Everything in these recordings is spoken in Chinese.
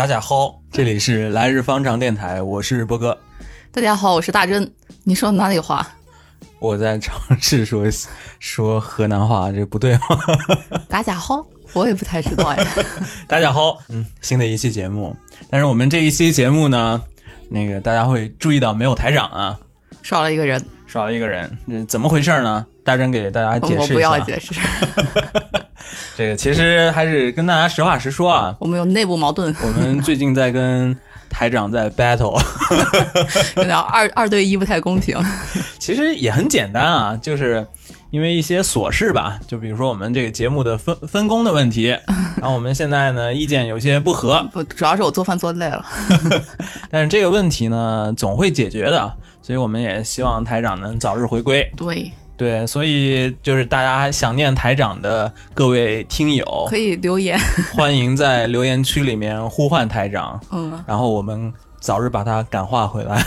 大家好，这里是来日方长电台，我是波哥。大家好，我是大真。你说哪里话？我在尝试说说河南话，这不对吗？大家好，我也不太知道呀。大家好，嗯，新的一期节目，但是我们这一期节目呢，那个大家会注意到没有台长啊，少了一个人，少了一个人，这怎么回事呢？大真给大家解释一下。我不要解释。这个其实还是跟大家实话实说啊，我们有内部矛盾。我们最近在跟台长在 battle，有点二二对一不太公平。其实也很简单啊，就是因为一些琐事吧，就比如说我们这个节目的分分工的问题，然后我们现在呢意见有些不合。不，主要是我做饭做累了。但是这个问题呢总会解决的，所以我们也希望台长能早日回归。对。对，所以就是大家想念台长的各位听友，可以留言，欢迎在留言区里面呼唤台长，嗯，然后我们早日把他感化回来，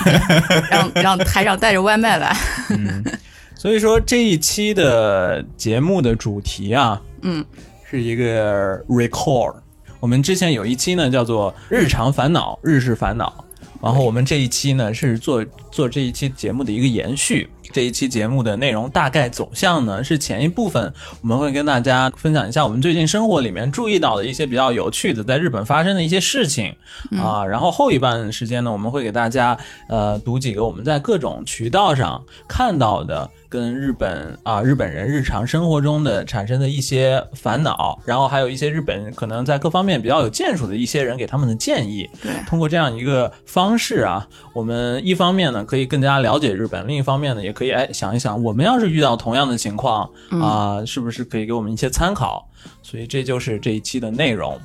让让台长带着外卖来。嗯，所以说这一期的节目的主题啊，嗯，是一个 record。我们之前有一期呢叫做日常烦恼，日式烦恼，然后我们这一期呢是做做这一期节目的一个延续。这一期节目的内容大概走向呢，是前一部分我们会跟大家分享一下我们最近生活里面注意到的一些比较有趣的在日本发生的一些事情啊，然后后一半时间呢，我们会给大家呃读几个我们在各种渠道上看到的。跟日本啊，日本人日常生活中的产生的一些烦恼，然后还有一些日本可能在各方面比较有建树的一些人给他们的建议。对，通过这样一个方式啊，我们一方面呢可以更加了解日本，另一方面呢也可以哎想一想，我们要是遇到同样的情况啊，是不是可以给我们一些参考？所以这就是这一期的内容。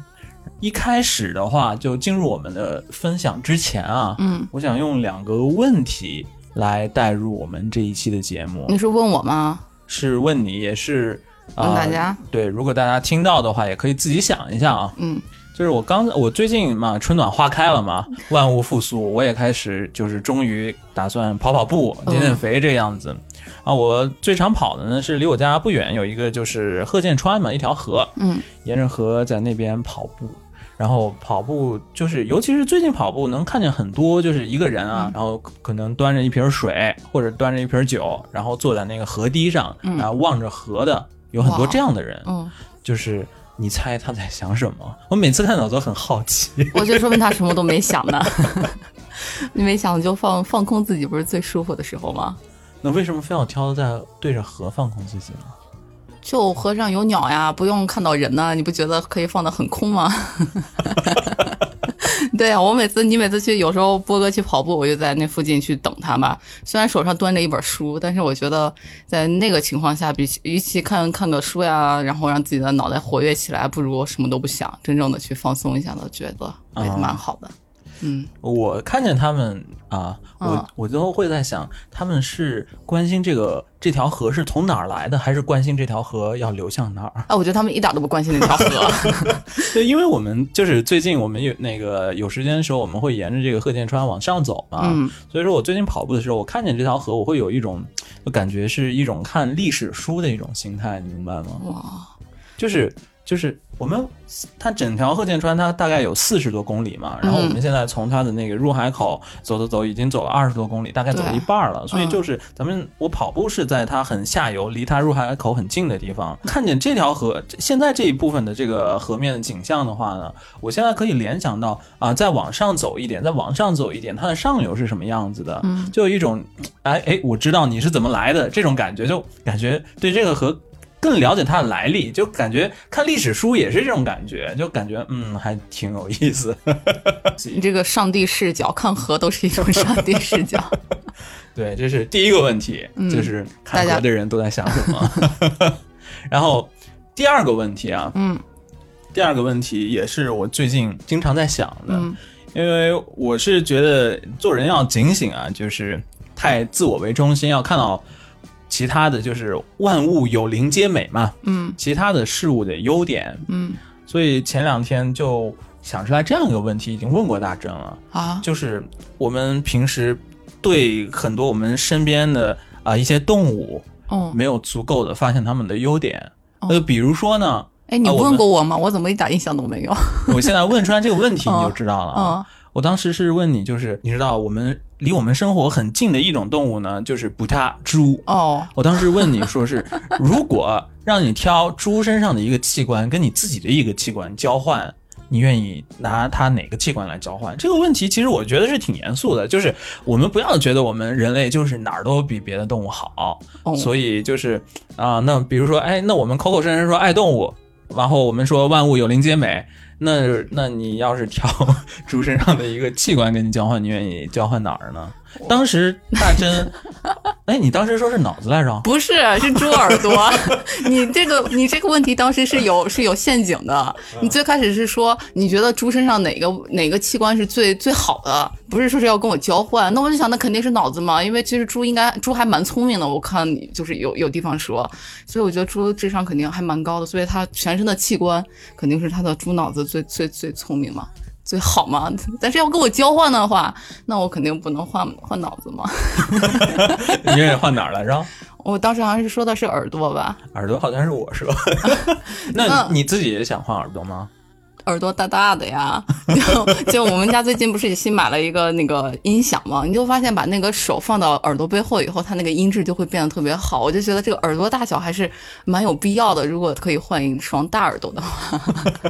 一开始的话，就进入我们的分享之前啊，嗯，我想用两个问题。来带入我们这一期的节目，你是问我吗？是问你，也是问大家。对，如果大家听到的话，也可以自己想一下啊。嗯，就是我刚，我最近嘛，春暖花开了嘛，万物复苏，我也开始就是终于打算跑跑步、减减肥这样子。啊，我最常跑的呢是离我家不远有一个就是贺建川嘛，一条河。嗯，沿着河在那边跑步。然后跑步就是，尤其是最近跑步能看见很多，就是一个人啊，然后可能端着一瓶水或者端着一瓶酒，然后坐在那个河堤上，然后望着河的，有很多这样的人。嗯，就是你猜他在想什么？我每次看到都很好奇。我觉得说明他什么都没想呢。你没想就放放空自己，不是最舒服的时候吗？那为什么非要挑在对着河放空自己呢？就河上有鸟呀，不用看到人呢，你不觉得可以放得很空吗？对啊，我每次你每次去，有时候波哥去跑步，我就在那附近去等他嘛。虽然手上端着一本书，但是我觉得在那个情况下，比起与其看看个书呀，然后让自己的脑袋活跃起来，不如什么都不想，真正的去放松一下的，觉得也蛮好的。嗯，我看见他们啊，我我最后会在想，他们是关心这个这条河是从哪儿来的，还是关心这条河要流向哪儿？啊，我觉得他们一点都不关心那条河。对，因为我们就是最近我们有那个有时间的时候，我们会沿着这个贺建川往上走嘛。嗯，所以说我最近跑步的时候，我看见这条河，我会有一种感觉是一种看历史书的一种心态，你明白吗？哇，就是。就是我们，它整条贺建川它大概有四十多公里嘛，然后我们现在从它的那个入海口走走走，已经走了二十多公里，大概走了一半了。所以就是咱们我跑步是在它很下游，离它入海口很近的地方，看见这条河现在这一部分的这个河面的景象的话呢，我现在可以联想到啊，再往上走一点，再往上走一点，它的上游是什么样子的？就有一种哎哎，我知道你是怎么来的这种感觉，就感觉对这个河。更了解它的来历，就感觉看历史书也是这种感觉，就感觉嗯，还挺有意思。你 这个上帝视角看河都是一种上帝视角。对，这是第一个问题，就是看河的人都在想什么。然后第二个问题啊，嗯，第二个问题也是我最近经常在想的，因为我是觉得做人要警醒啊，就是太自我为中心，要看到。其他的就是万物有灵皆美嘛，嗯，其他的事物的优点，嗯，所以前两天就想出来这样一个问题，已经问过大正了。啊，就是我们平时对很多我们身边的啊一些动物，哦，没有足够的发现它们的优点，呃，比如说呢，哎，你问过我吗？我怎么一点印象都没有？我现在问出来这个问题，嗯你就知道了啊。嗯我当时是问你，就是你知道我们离我们生活很近的一种动物呢，就是不它猪。哦，我当时问你说是，如果让你挑猪身上的一个器官跟你自己的一个器官交换，你愿意拿它哪个器官来交换？这个问题其实我觉得是挺严肃的，就是我们不要觉得我们人类就是哪儿都比别的动物好，哦所以就是啊、那比如说，哎，那我们口口声声说爱动物，然后我们说万物有灵皆美。那那你要是挑猪 身上的一个器官跟你交换，你愿意交换哪儿呢？当时大真，哎，你当时说是脑子来着？不是，是猪耳朵。你这个你这个问题当时是有是有陷阱的。你最开始是说你觉得猪身上哪个哪个器官是最最好的，不是说是要跟我交换。那我就想，那肯定是脑子嘛，因为其实猪应该猪还蛮聪明的。我看你就是有有地方说，所以我觉得猪智商肯定还蛮高的，所以它全身的器官肯定是它的猪脑子最最最聪明嘛。最好嘛，但是要跟我交换的话，那我肯定不能换换脑子嘛。你愿意换哪儿来着？我当时好像是说的是耳朵吧，耳朵好像是我说，那你自己也想换耳朵吗？耳朵大大的呀，就 就我们家最近不是也新买了一个那个音响嘛，你就发现把那个手放到耳朵背后以后，它那个音质就会变得特别好。我就觉得这个耳朵大小还是蛮有必要的，如果可以换一双大耳朵的话。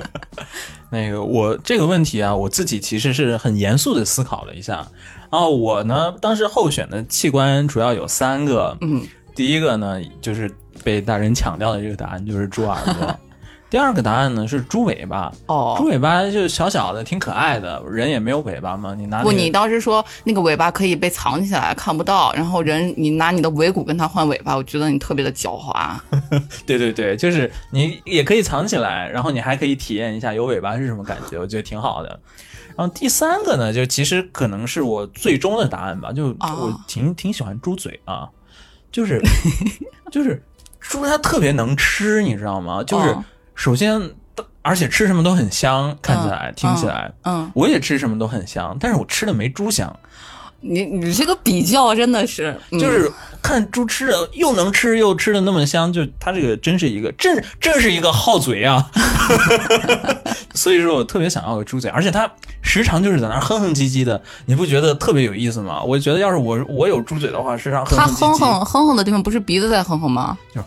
那个我这个问题啊，我自己其实是很严肃的思考了一下。然后我呢，当时候选的器官主要有三个，嗯，第一个呢就是被大人抢掉的这个答案，就是猪耳朵。第二个答案呢是猪尾巴，哦猪哦，尾巴就小小的，挺可爱的，人也没有尾巴嘛，你拿、那不，你当时说那个尾巴可以被藏起来看不到，然后人你拿你的尾骨跟它换尾巴，我觉得你特别的狡猾。对对对，就是你也可以藏起来，然后你还可以体验一下有尾巴是什么感觉，我觉得挺好的。然后第三个呢，就其实可能是我最终的答案吧，就啊我挺挺喜欢猪嘴啊，就是 就是猪它特别能吃，你知道吗？就是哦首先，而且吃什么都很香，看起来、听起来，嗯，我也吃什么都很香，但是我吃的没猪香。你你这个比较真的是，嗯就是看猪吃的又能吃又吃的那么香，就它这个真是一个这这是一个好嘴啊，所以说我特别想要个猪嘴，而且它时常就是在那哼哼唧唧的，你不觉得特别有意思吗？我觉得要是我我有猪嘴的话，时常哼哼唧唧，哼哼哼哼的地方不是鼻子在哼哼吗？然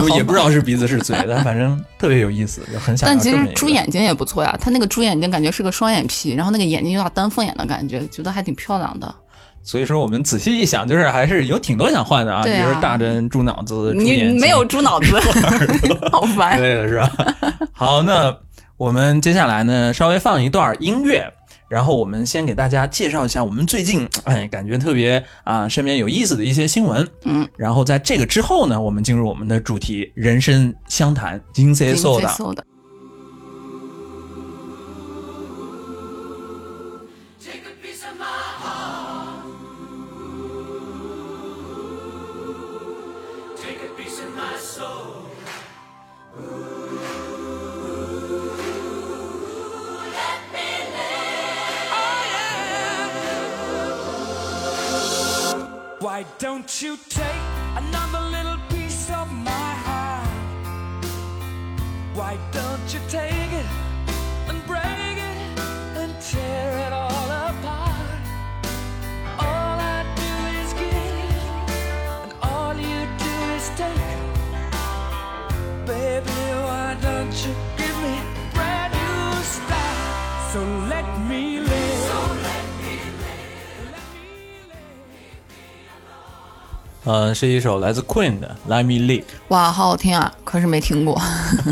后也不知道 是鼻子是嘴，但反正特别有意思，就很想要但其实猪眼睛也不错呀，它那个猪眼睛感觉是个双眼皮，然后那个眼睛有点丹凤眼的感觉，觉得还挺漂亮的。所以说我们仔细一想，就是还是有挺多想换的啊，啊比如说大针、猪脑子、猪眼睛你没有猪脑子 好之烦。对的是吧？好，那我们接下来呢，稍微放一段音乐，然后我们先给大家介绍一下我们最近哎感觉特别啊身边有意思的一些新闻，嗯，然后在这个之后呢，我们进入我们的主题人生相谈金 C 金 so 的。Why don't you take another little piece of my heart? Why don't you take 呃，是一首来自 Queen 的《Let Me Live》。哇，好好听啊！可是没听过，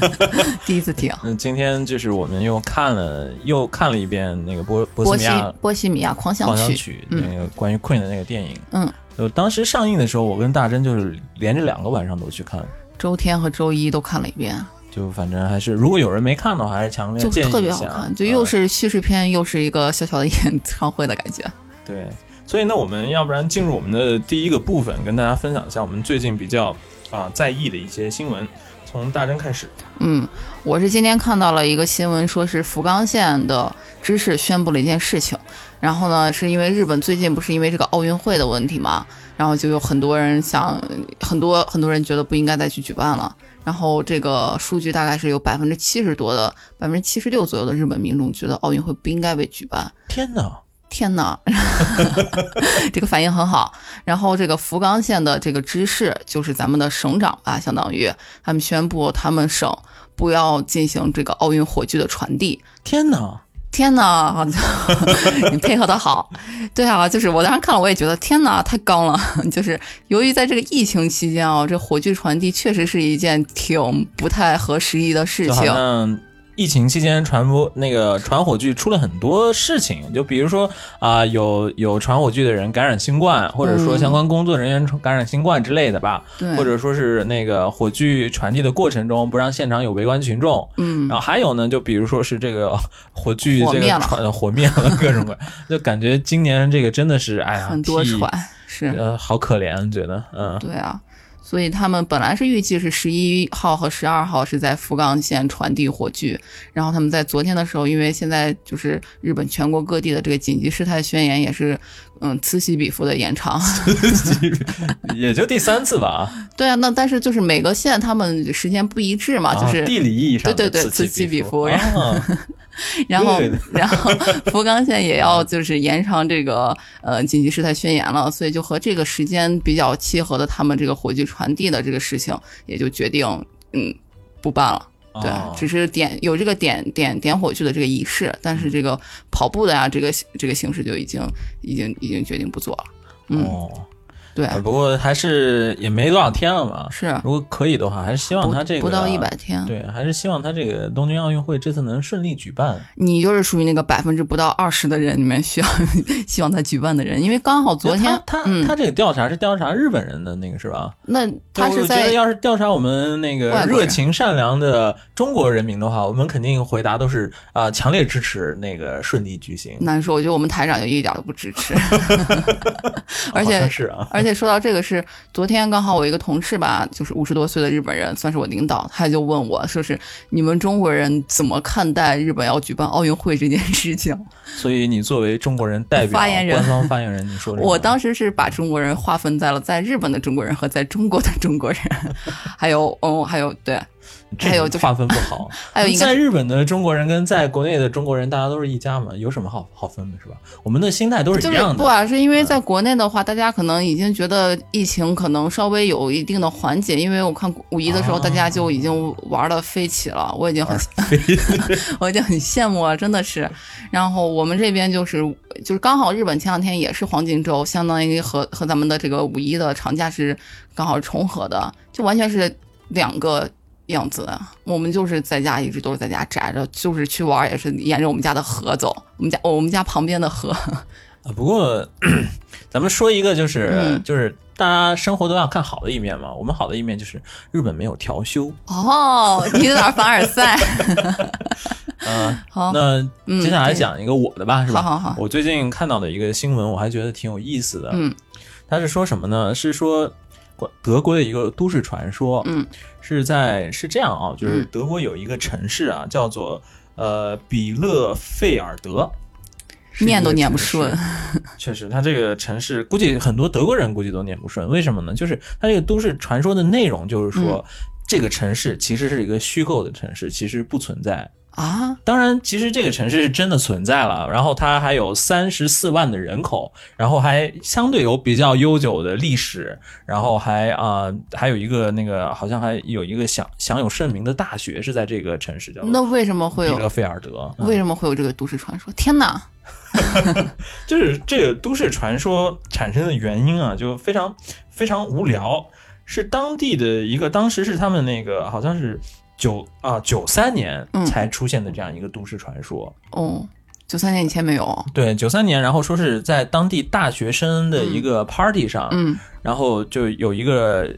第一次听。嗯，今天就是我们又看了又看了一遍那个波波波西米亚波西米亚狂想狂想曲，嗯那个关于 Queen 的那个电影。嗯，就当时上映的时候，我跟大珍就是连着两个晚上都去看，周天和周一都看了一遍，就反正还是，如果有人没看的话，还是强烈就建议特别。好看，就又呃是叙事片，又是一个小小的演唱会的感觉。对，所以呢，我们要不然进入我们的第一个部分，跟大家分享一下我们最近比较啊、在意的一些新闻。从大珍开始，嗯，我是今天看到了一个新闻，说是福冈县的知事宣布了一件事情，然后呢，是因为日本最近不是因为这个奥运会的问题嘛，然后就有很多人想，很多很多人觉得不应该再去举办了，然后这个数据大概是有百分之七十多的，百分之七十六左右的日本民众觉得奥运会不应该被举办。天哪！天呐，这个反应很好。然后这个福冈县的这个知事，就是咱们的省长吧，相当于他们宣布他们省不要进行这个奥运火炬的传递。天哪！天呐，你配合的好，对啊，就是我当时看了，我也觉得天呐，太刚了。就是由于在这个疫情期间啊，这火炬传递确实是一件挺不太合时宜的事情。像疫情期间传播那个传火炬出了很多事情，就比如说啊、有有传火炬的人感染新冠，或者说嗯相关工作人员感染新冠之类的吧，对，或者说是那个火炬传递的过程中不让现场有围观群众。嗯。然后还有呢，就比如说是这个哦火炬这个传火灭了各种各，就感觉今年这个真的是哎呀，很多是。呃，好可怜，觉得嗯，对啊，所以他们本来是预计是十一号和十二号是在福冈县传递火炬，然后他们在昨天的时候，因为现在就是日本全国各地的这个紧急事态宣言也是嗯此起彼伏的延长。也就第三次吧，对啊，那但是就是每个县他们时间不一致嘛，就是、啊地理意义上的对对对此此起彼彼伏。啊 然后 然后福冈县也要就是延长这个呃紧急事态宣言了，所以就和这个时间比较契合的他们这个火炬传递的这个事情，也就决定嗯不办了。对，哦只是点有这个点点点火炬的这个仪式，但是这个跑步的呀，这个这个形式就已经已经已经决定不做了。嗯，哦，对，啊不过还是也没多少天了嘛。是如果可以的话，还是希望他这个不到一百天。对，还是希望他这个东京奥运会这次能顺利举办。你就是属于那个百分之不到二十的人里面需要 希望他举办的人，因为刚好昨天他他、嗯他这个调查是调查日本人的那个是吧？那他对我觉是在得要是调查我们那个热情善良的中国人民的话，我们肯定回答都是啊、强烈支持那个顺利举行。难说，我觉得我们台长就一点都不支持 而且像是啊，而且说到这个是昨天刚好我一个同事吧，就是五十多岁的日本人，算是我领导，他就问我说是你们中国人怎么看待日本要举办奥运会这件事情？所以你作为中国人代表、发言人官方发言人，你说我当时是把中国人划分在了在日本的中国人和在中国的中国人，还有哦，还有对，这还有就划分不好。还有在日本的中国人跟在国内的中国人，大家都是一家嘛，有什么好好分的，是吧？我们的心态都是就是一样的。不啊，是因为在国内的话，大家可能已经觉得疫情可能稍微有一定的缓解，因为我看五一的时候，啊大家就已经玩的飞起了，我已经很 我已经很羡慕了，真的是。然后我们这边就是就是刚好日本前两天也是黄金周，相当于和和咱们的这个五一的长假是刚好重合的，就完全是两个。样子，我们就是在家，一直都是在家宅着，就是去玩也是沿着我们家的河走，我们家我们家旁边的河，啊，不过 咱们说一个，就是、嗯就是大家生活都要看好的一面嘛。我们好的一面就是日本没有调休。哦，你有点凡尔赛。嗯、好，那嗯接下来讲一个我的吧，是吧？好好好我最近看到的一个新闻，我还觉得挺有意思的。嗯，他是说什么呢？是说关德国的一个都市传说。嗯，是在是这样啊，就是嗯德国有一个城市啊，叫做呃比勒费尔德。念都念不顺。确实，它这个城市估计很多德国人估计都念不顺，为什么呢？就是它这个都市传说的内容，就是说、这个城市其实是一个虚构的城市，其实不存在。啊，当然，其实这个城市是真的存在了，然后它还有三十四万的人口，然后还相对有比较悠久的历史，然后还啊、还有一个那个好像还有一个享享有盛名的大学是在这个城市，叫那为什么会有？比勒费尔德。嗯为什么会有这个都市传说？天哪！就是这个都市传说产生的原因啊，就非常非常无聊，是当地的一个，当时是他们那个好像是九啊九三年嗯才出现的这样一个都市传说。哦，九三年以前没有。对，九三年，然后说是在当地大学生的一个 party 上，嗯然后就有一个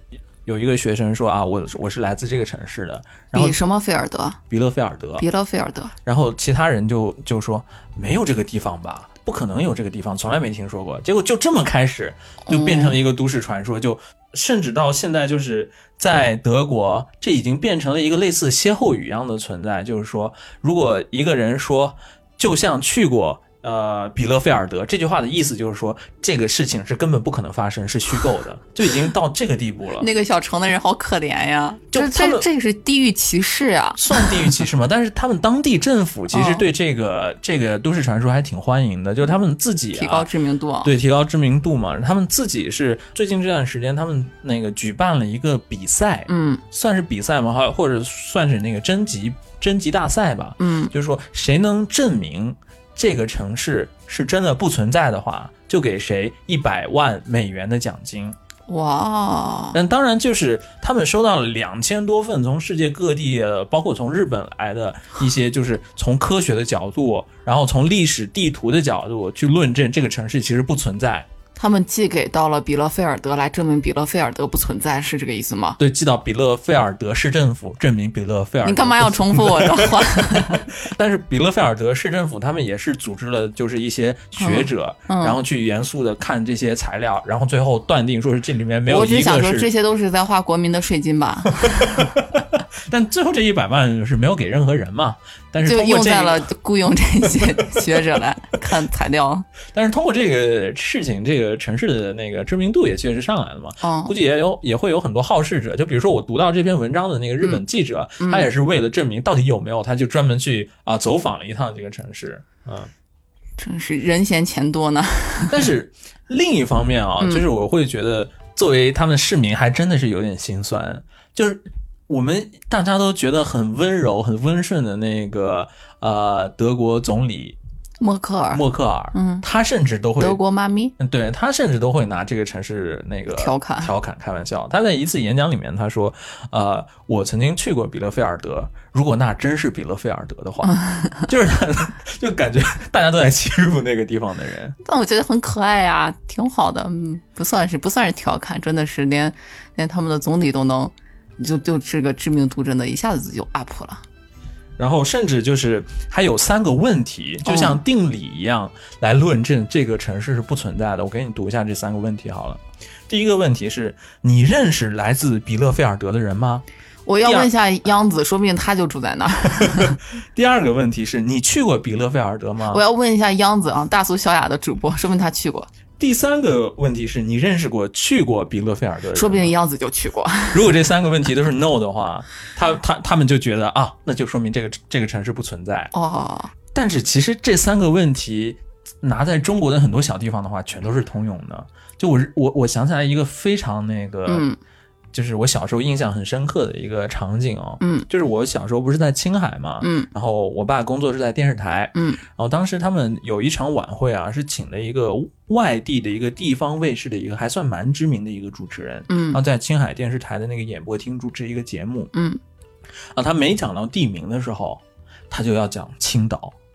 有一个学生说啊，我我是来自这个城市的，然后比什么菲尔德？比勒菲尔德，比勒菲尔德。然后其他人就就说没有这个地方吧，不可能有这个地方，从来没听说过。结果就这么开始，就变成了一个都市传说，就甚至到现在就是在德国，这已经变成了一个类似歇后语一样的存在。就是说，如果一个人说就像去过。呃比勒菲尔德这句话的意思就是说这个事情是根本不可能发生，是虚构的，就已经到这个地步了。那个小城的人好可怜呀，这就他们这这是地域歧视啊！算地域歧视吗？但是他们当地政府其实哦对这个、这个都市传说还挺欢迎的，就是他们自己、啊、提高知名度。，对，提高知名度嘛。他们自己是最近这段时间，他们那个举办了一个比赛，嗯算是比赛吗？还或者算是那个征集征集大赛吧。嗯，就是说谁能证明这个城市是真的不存在的话，就给谁一百万美元的奖金。哇，但当然，就是他们收到了两千多份从世界各地，呃包括从日本来的一些，就是从科学的角度，然后从历史地图的角度去论证这个城市其实不存在。他们寄给到了比勒菲尔德来证明比勒菲尔德不存在，是这个意思吗？对，寄到比勒菲尔德市政府，证明比勒菲尔德。你干嘛要？重复我的话？但是比勒菲尔德市政府他们也是组织了，就是一些学者，嗯嗯然后去严肃的看这些材料，然后最后断定说是这里面没有我只想说，这，些都是在花国民的税金吧，但最后这一百万是没有给任何人嘛。但是就用在了雇佣这些学者来看材料。但是通过这个事情，这个城市的那个知名度也确实上来了嘛。哦估计也有也会有很多好事者，就比如说我读到这篇文章的那个日本记者，嗯他也是为了证明到底有没有，他就专门去啊走访了一趟这个城市。嗯，真是人嫌钱多呢。但是另一方面啊，嗯就是我会觉得作为他们市民，还真的是有点心酸，就是。我们大家都觉得很温柔、很温顺的那个呃德国总理默克尔，默克尔，嗯他甚至都会德国妈咪，嗯，对他甚至都会拿这个城市那个调侃调侃开玩笑。他在一次演讲里面他说：“呃，我曾经去过比勒菲尔德，如果那真是比勒菲尔德的话，就是他就感觉大家都在欺负那个地方的人。但我觉得很可爱呀、挺好的。嗯，不算是不算是调侃，真的是连连他们的总理都能，就就这个知名度真的一下子就 up 了。然后甚至就是还有三个问题，就像定理一样来论证这个城市是不存在的。我给你读一下这三个问题好了。第一个问题是你认识来自比勒菲尔德的人吗？我要问一下央子，说不定他就住在那儿。第二个问题是你去过比勒菲尔德吗我？要问一下央子啊，大俗小雅的主播，说不定他去过，第三个问题是你认识过去过比勒菲尔德人？说不定样子就去过。如果这三个问题都是 no 的话，他他他们就觉得啊，那就说明这个这个城市不存在。哦，但是其实这三个问题拿在中国的很多小地方的话，全都是通用的。就我我我想起来一个非常那个，嗯就是我小时候印象很深刻的一个场景哦，嗯就是我小时候不是在青海嘛，嗯然后我爸工作是在电视台，嗯然后当时他们有一场晚会啊，是请了一个外地的一个地方卫视的一个还算蛮知名的一个主持人，嗯然后嗯在青海电视台的那个演播厅主持一个节目，嗯，啊，他没讲到地名的时候，他就要讲青岛；就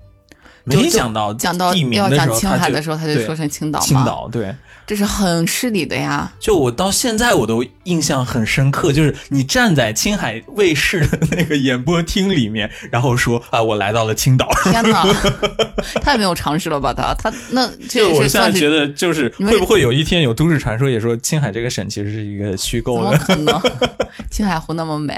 没讲到讲到地名要讲的时候，青海的时候，他就说成青岛嘛。青岛，对。这是很失礼的呀。就我到现在我都印象很深刻，就是你站在青海卫视的那个演播厅里面，然后说啊，我来到了青岛。天哪，太没有常识了吧他？他那这我现在觉得，就是会不会有一天有都市传说也说青海这个省其实是一个虚构怎么的？可能？青海湖那么美，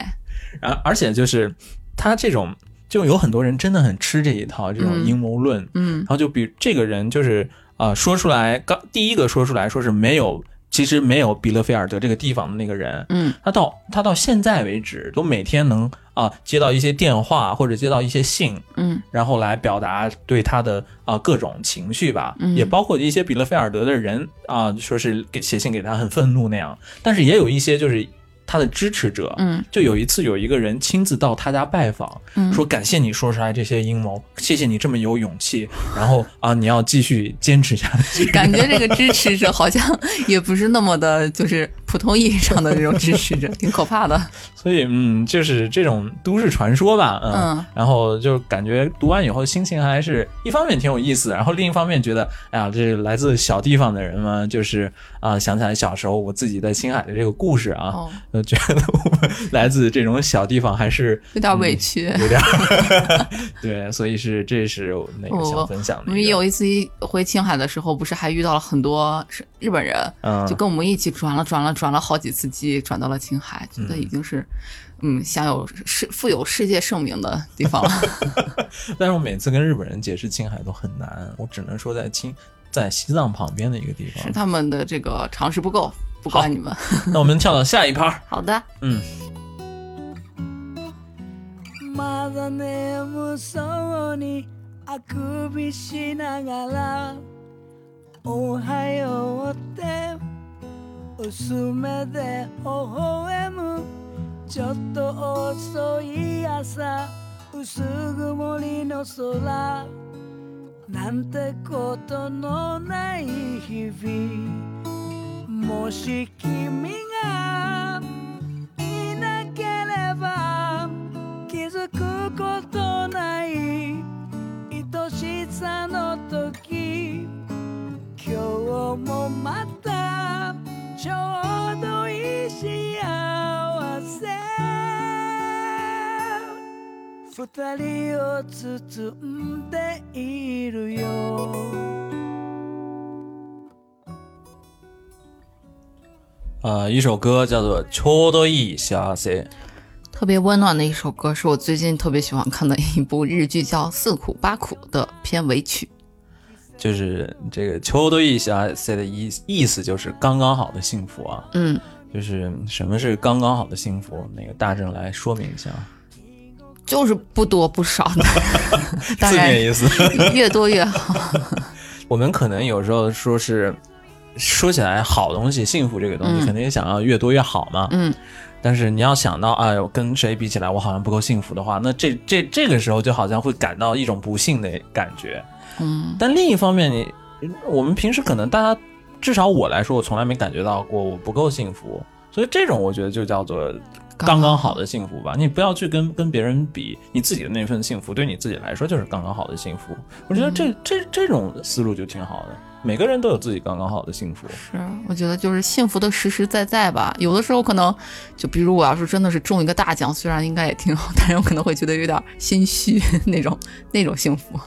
然后而且就是他这种，就有很多人真的很吃这一套这种嗯。阴谋论，嗯。然后就比这个人就是啊、呃说出来，刚第一个说出来说是没有，其实没有比勒菲尔德这个地方的那个人，嗯。他到他到现在为止都每天能啊、接到一些电话或者接到一些信，嗯。然后来表达对他的啊、各种情绪吧，嗯。也包括一些比勒菲尔德的人啊、说是给写信给他很愤怒那样，但是也有一些就是他的支持者，嗯就有一次有一个人亲自到他家拜访，嗯说感谢你说出来这些阴谋，谢谢你这么有勇气，然后啊你要继续坚持下去。感觉这个支持者好像也不是那么的，就是普通意义上的这种支持者，挺可怕的。所以嗯，就是这种都市传说吧，嗯，嗯。然后就感觉读完以后心情还是一方面挺有意思，然后另一方面觉得，哎呀，这来自小地方的人嘛，就是啊、想起来小时候我自己在青海的这个故事啊，哦，就觉得我们来自这种小地方还是有点委屈。有点 对，所以是这是我那个想分享我们的一个，有一次回青海的时候，不是还遇到了很多日本人，嗯，就跟我们一起转了转了转转了好几次机，转到了青海，觉得已经是嗯享有世富有世界盛名的地方了。但是我每次跟日本人解释青海都很难，我只能说在青在西藏旁边的一个地方。是他们的这个常识不够，不好怪你们。那我们跳到下一趴，好的，嗯，まだ眠そうにあくびしながらおはようって 薄めで微笑むちょっと遅い朝薄曇りの空なんてことのない日々もし君がいなければ気づくことない愛しさの時今日もまたちょうどいい幸せ二人を包んでいるよ呃，一首歌叫做《ちょうどいい幸せ》，特别温暖的一首歌，是我最近特别喜欢看的一部日剧，叫《四苦八苦》的片尾曲。 就是这个“ちょうどいい幸せ”的意意思就是刚刚好的幸福啊。嗯，就是什么是刚刚好的幸福？那个大正来说明一下，就是不多不少的，当字然面意思。越多越好。我们可能有时候说是说起来好东西，幸福这个东西，嗯肯定想要越多越好嘛。嗯，但是你要想到，哎呦，跟谁比起来，我好像不够幸福的话，那这这这个时候就好像会感到一种不幸的感觉。 嗯，但另一方面，你我们平时可能大家，至少我来说，我从来没感觉到过我不够幸福，所以这种我觉得就叫做刚刚好的幸福吧。你不要去跟跟别人比，你自己的那份幸福对你自己来说就是刚刚好的幸福。我觉得这这这种思路就挺好的。每个人都有自己刚刚好的幸福。是，我觉得就是幸福的实实在在吧。有的时候可能，就比如我要是真的是中一个大奖，虽然应该也挺好，但是我可能会觉得有点心虚 那种那种幸福。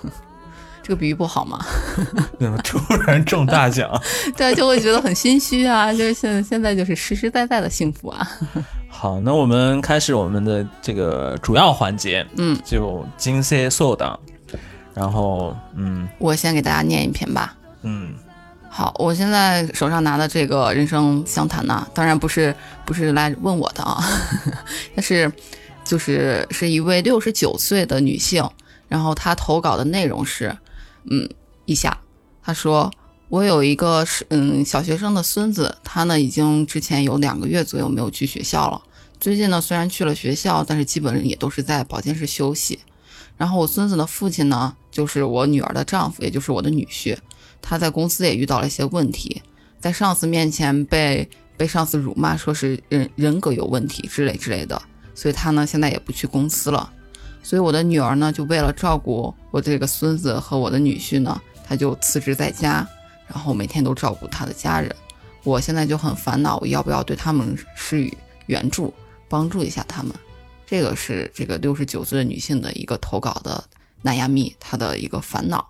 这个比喻不好吗？怎么突然中大奖？对，就会觉得很心虚啊。就是现现在就是实实在在的幸福啊。好，那我们开始我们的这个主要环节，嗯，就金色素的。然后，嗯我先给大家念一篇吧。嗯，好，我现在手上拿的这个人生相谈呢，当然不是不是来问我的啊，但是就是是一位六十九岁的女性，然后她投稿的内容是，嗯，一下他说。我有一个是嗯小学生的孙子，他呢已经之前有两个月左右没有去学校了。最近呢虽然去了学校，但是基本也都是在保健室休息。然后我孙子的父亲呢，就是我女儿的丈夫，也就是我的女婿。他在公司也遇到了一些问题，在上司面前被被上司辱骂，说是人人格有问题之类之类的，所以他呢现在也不去公司了。所以我的女儿呢，就为了照顾我这个孙子和我的女婿呢，她就辞职在家，然后每天都照顾他的家人。我现在就很烦恼，我要不要对他们施予援助，帮助一下他们？这个是这个六十九岁的女性的一个投稿的南亚蜜，她的一个烦恼。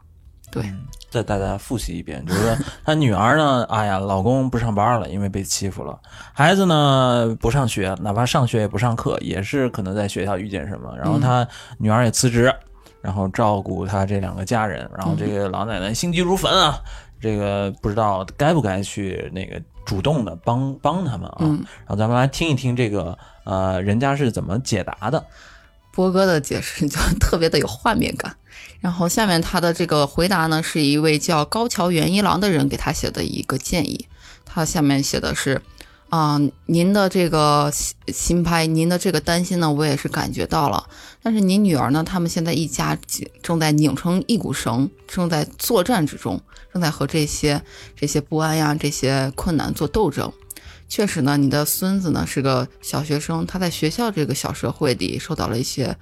对，再带大家复习一遍，就是说 他女儿呢，哎呀，老公不上班了，因为被欺负了；孩子呢不上学，哪怕上学也不上课，也是可能在学校遇见什么，然后他女儿也辞职，然后照顾他这两个家人，然后这个老奶奶心急如焚啊，这个不知道该不该去那个主动的帮帮他们啊。嗯。然后咱们来听一听这个呃人家是怎么解答的。波哥的解释就特别的有画面感。然后下面他的这个回答呢，是一位叫高桥元一郎的人给他写的一个建议。他下面写的是，啊、您的这个心心拍，您的这个担心呢，我也是感觉到了。但是您女儿呢，他们现在一家正在拧成一股绳，正在作战之中，正在和这些这些不安呀、这些困难做斗争。确实呢，你的孙子呢是个小学生，他在学校这个小社会里受到了一些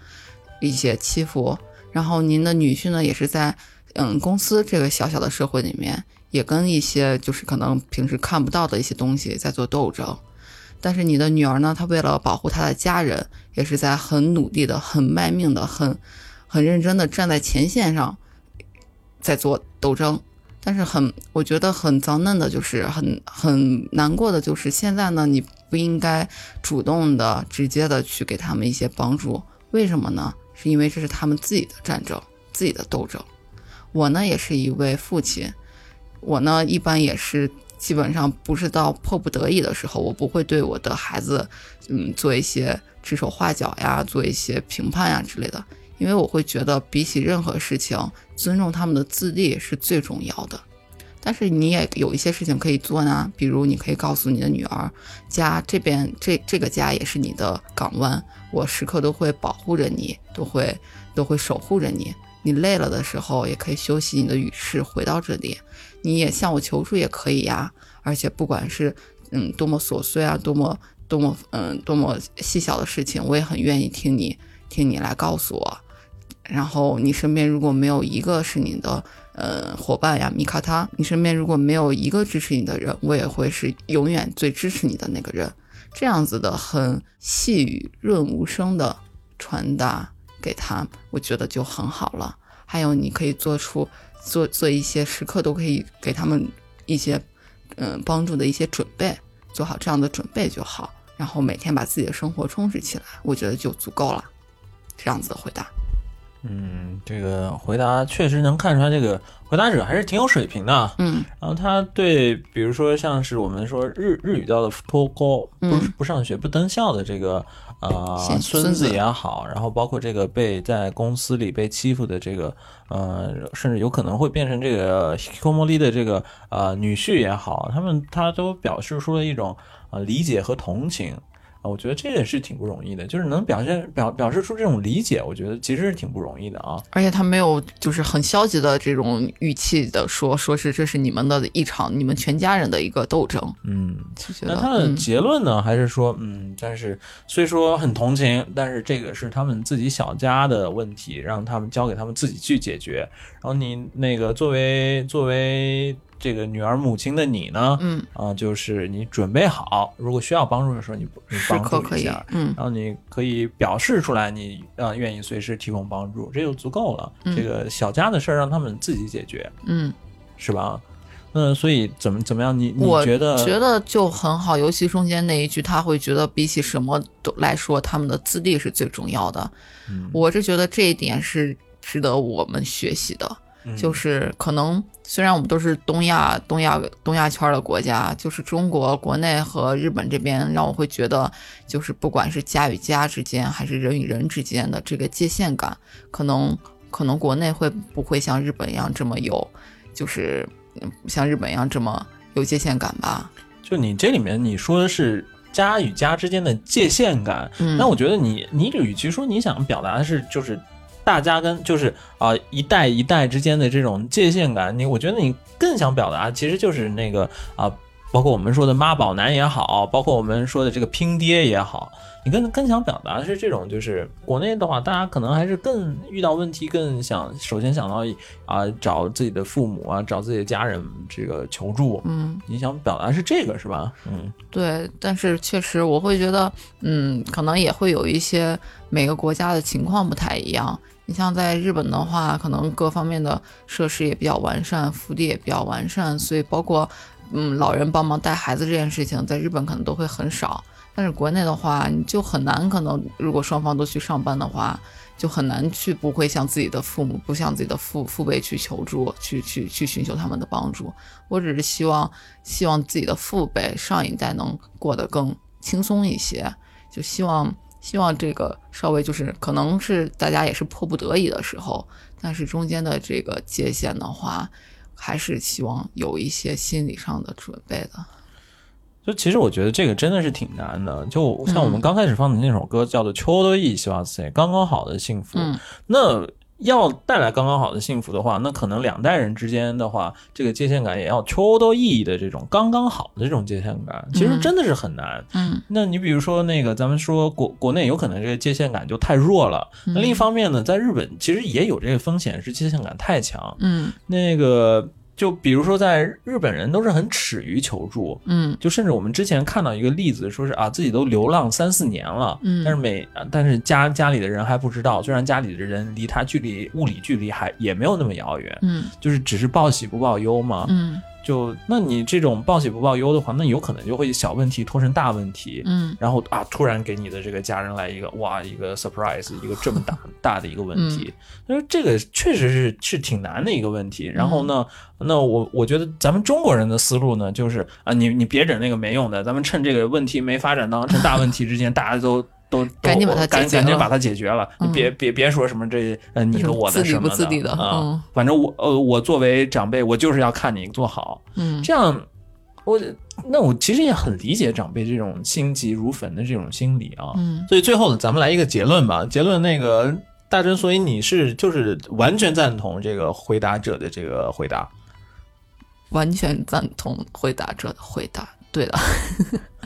一些欺负，然后您的女婿呢也是在嗯公司这个小小的社会里面，也跟一些就是可能平时看不到的一些东西在做斗争。但是你的女儿呢，她为了保护她的家人，也是在很努力的、很卖命的、很很认真的站在前线上，在做斗争。但是很，我觉得很遭嫩的，就是很很难过的，就是现在呢，你不应该主动的、直接的去给他们一些帮助。为什么呢？是因为这是他们自己的战争、自己的斗争。我呢，也是一位父亲，我呢，一般也是基本上不是到迫不得已的时候，我不会对我的孩子，嗯，做一些指手画脚呀，做一些评判呀之类的。因为我会觉得，比起任何事情，尊重他们的自立是最重要的。但是你也有一些事情可以做呢，比如你可以告诉你的女儿，家这边这这个家也是你的港湾，我时刻都会保护着你，都会都会守护着你。你累了的时候，也可以休息你的语室，回到这里。你也向我求助也可以呀。而且不管是嗯多么琐碎啊，多么多么嗯多么细小的事情，我也很愿意听你听你来告诉我。然后你身边如果没有一个是你的呃伙伴呀，米卡他，你身边如果没有一个支持你的人，我也会是永远最支持你的那个人。这样子的很细雨润无声的传达给他，我觉得就很好了。还有你可以做出做做一些时刻都可以给他们一些嗯帮助的一些准备，做好这样的准备就好。然后每天把自己的生活充实起来，我觉得就足够了。这样子的回答。嗯，这个回答确实能看出来，这个回答者还是挺有水平的。嗯然后他对，比如说像是我们说日日语叫的脱钩，不嗯不上学不登校的这个呃孙孙子子也好，然后包括这个被在公司里被欺负的这个呃，甚至有可能会变成这个 hikomori 的这个呃女婿也好，他们他都表示出了一种呃理解和同情。啊，我觉得这也是挺不容易的，就是能表现表表示出这种理解，我觉得其实是挺不容易的啊。而且他没有就是很消极的这种语气的说，说是这是你们的一场你们全家人的一个斗争，嗯，那他的嗯结论呢，还是说，嗯，但是虽说很同情，但是这个是他们自己小家的问题，让他们交给他们自己去解决。然后你那个作为作为这个女儿母亲的你呢，嗯啊、就是你准备好，如果需要帮助的时候，你你时帮助一下，，嗯然后你可以表示出来你，啊愿意随时提供帮助，这就足够了。嗯这个小家的事儿让他们自己解决，嗯，是吧？嗯所以怎么怎么样？你你我觉得？觉得就很好，尤其中间那一句，他会觉得比起什么都来说，他们的资历是最重要的。嗯我是觉得这一点是值得我们学习的。嗯就是可能虽然我们都是东亚、东亚、东亚圈的国家，就是中国国内和日本这边，让我会觉得，就是不管是家与家之间，还是人与人之间的这个界限感，可能可能国内会不会像日本一样这么有，就是嗯像日本一样这么有界限感吧？就你这里面你说的是家与家之间的界限感，嗯，那我觉得你你与其说你想表达的是就是大家跟就是啊、一代一代之间的这种界限感，你我觉得你更想表达其实就是那个啊、包括我们说的妈宝男也好，包括我们说的这个拼爹也好，你更更想表达的是这种，就是国内的话，大家可能还是更遇到问题，更想首先想到啊、找自己的父母啊，找自己的家人这个求助。嗯。你想表达是这个是吧？嗯对，但是确实我会觉得，嗯，可能也会有一些每个国家的情况不太一样。你像在日本的话，可能各方面的设施也比较完善，福利也比较完善，所以包括嗯老人帮忙带孩子这件事情，在日本可能都会很少。但是国内的话，你就很难，可能如果双方都去上班的话，就很难去不会向自己的父母，不向自己的父父辈去求助，去去去寻求他们的帮助。我只是希望，希望自己的父辈上一代能过得更轻松一些，就希望希望这个稍微就是可能是大家也是迫不得已的时候，但是中间的这个界限的话，还是希望有一些心理上的准备的。就其实我觉得这个真的是挺难的。就像我们嗯刚开始放的那首歌叫做《秋的意希望 say》，刚刚好的幸福。嗯那要带来刚刚好的幸福的话，那可能两代人之间的话，这个界限感也要秋多意义的这种刚刚好的这种界限感，其实嗯真的是很难。嗯那你比如说那个，咱们说国国内有可能这个界限感就太弱了。嗯那另一方面呢，在日本其实也有这个风险，是界限感太强。嗯那个就比如说在日本人都是很耻于求助，嗯。就甚至我们之前看到一个例子，说是啊自己都流浪三四年了，嗯。但是每啊但是家家里的人还不知道，虽然家里的人离他距离物理距离还也没有那么遥远，嗯。就是只是报喜不报忧嘛，嗯就那你这种报喜不报忧的话，那有可能就会小问题拖成大问题，嗯然后啊，突然给你的这个家人来一个哇，一个 surprise，一个这么大大的一个问题，所以这个确实是是挺难的一个问题。然后呢，那我我觉得咱们中国人的思路呢，就是啊，你你别整那个没用的，咱们趁这个问题没发展到成大问题之前，大家都。都都赶紧把它解决了赶赶紧把它解决了，嗯你别别别说什么这呃你的我的自理什么不自理的啊、嗯反正我呃我作为长辈，我就是要看你做好，嗯这样，我那我其实也很理解长辈这种心急如焚的这种心理啊。嗯所以最后呢，咱们来一个结论吧。结论那个大真，所以你是就是完全赞同这个回答者的这个回答。完全赞同回答者的回答，对的，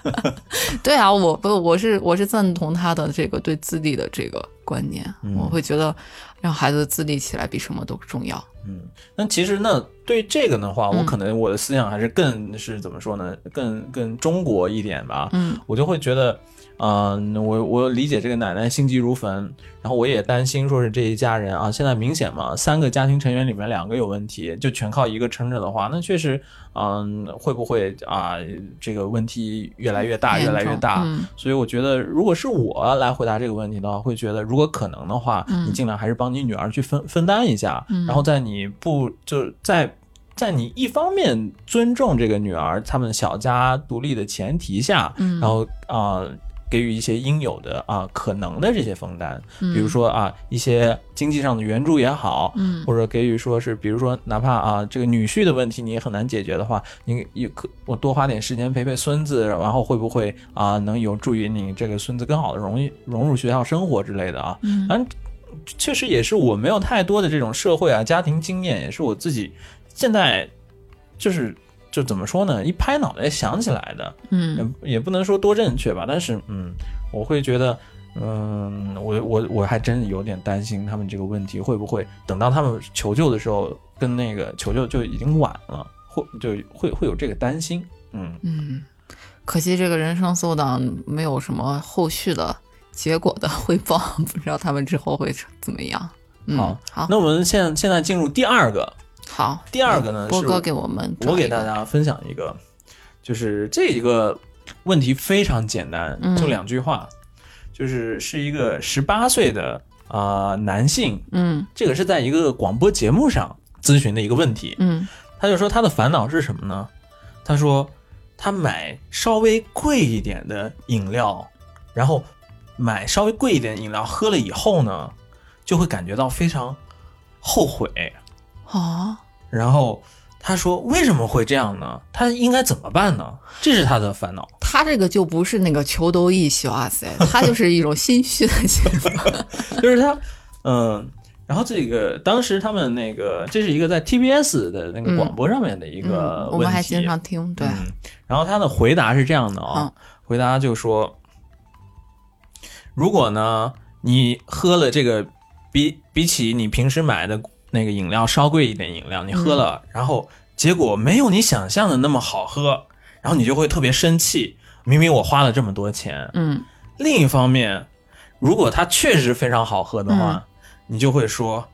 对啊，我不我是我是赞同他的这个对自立的这个观念，嗯我会觉得让孩子自立起来比什么都重要。嗯，那其实那对这个的话，我嗯可能我的思想还是更是怎么说呢？更更中国一点吧。嗯我就会觉得，嗯、我我理解这个奶奶心急如焚，然后我也担心说是这一家人啊，现在明显嘛，三个家庭成员里面两个有问题，就全靠一个撑着的话，那确实，嗯、会不会啊，这个问题越来越大，越来越大？嗯所以我觉得，如果是我来回答这个问题的话，会觉得如果可能的话，嗯你尽量还是帮你女儿去分分担一下，嗯然后在你不就在。在你一方面尊重这个女儿他们小家独立的前提下，嗯然后啊、给予一些应有的啊、可能的这些分担，嗯。比如说啊一些经济上的援助也好，嗯。或者给予说是比如说哪怕啊这个女婿的问题你也很难解决的话，你也可我多花点时间陪陪孙子，然后会不会啊能有助于你这个孙子更好的融入融入学校生活之类的啊？嗯确实也是我没有太多的这种社会啊家庭经验，也是我自己现在就是就怎么说呢，一拍脑袋想起来的。嗯也也不能说多正确吧，但是嗯，我会觉得，嗯，我我我还真有点担心他们这个问题会不会等到他们求救的时候，跟那个求救就已经晚了，会就会会有这个担心，嗯嗯，可惜这个人生搜档没有什么后续的结果的汇报，不知道他们之后会怎么样。嗯、好好那我们现现在进入第二个，好，第二个呢是波哥给我们我给大家分享一个，就是这一个问题非常简单，嗯就两句话，就是是一个十八岁的啊、呃男性，嗯这个是在一个广播节目上咨询的一个问题。嗯他就说他的烦恼是什么呢？他说他买稍微贵一点的饮料，然后买稍微贵一点的饮料喝了以后呢，就会感觉到非常后悔。啊然后他说为什么会这样呢？他应该怎么办呢？这是他的烦恼。他这个就不是那个求斗意喜哇塞，他就是一种心虚的情况。就是他，嗯，然后这个当时他们那个这是一个在 TBS 的那个广播上面的一个问题，嗯我们还经常听，对，嗯，然后他的回答是这样的啊、嗯回答就说，如果呢你喝了这个比比起你平时买的那个饮料稍贵一点饮料，你喝了，然后结果没有你想象的那么好喝，然后你就会特别生气，明明我花了这么多钱，嗯。另一方面，如果它确实非常好喝的话，你就会说，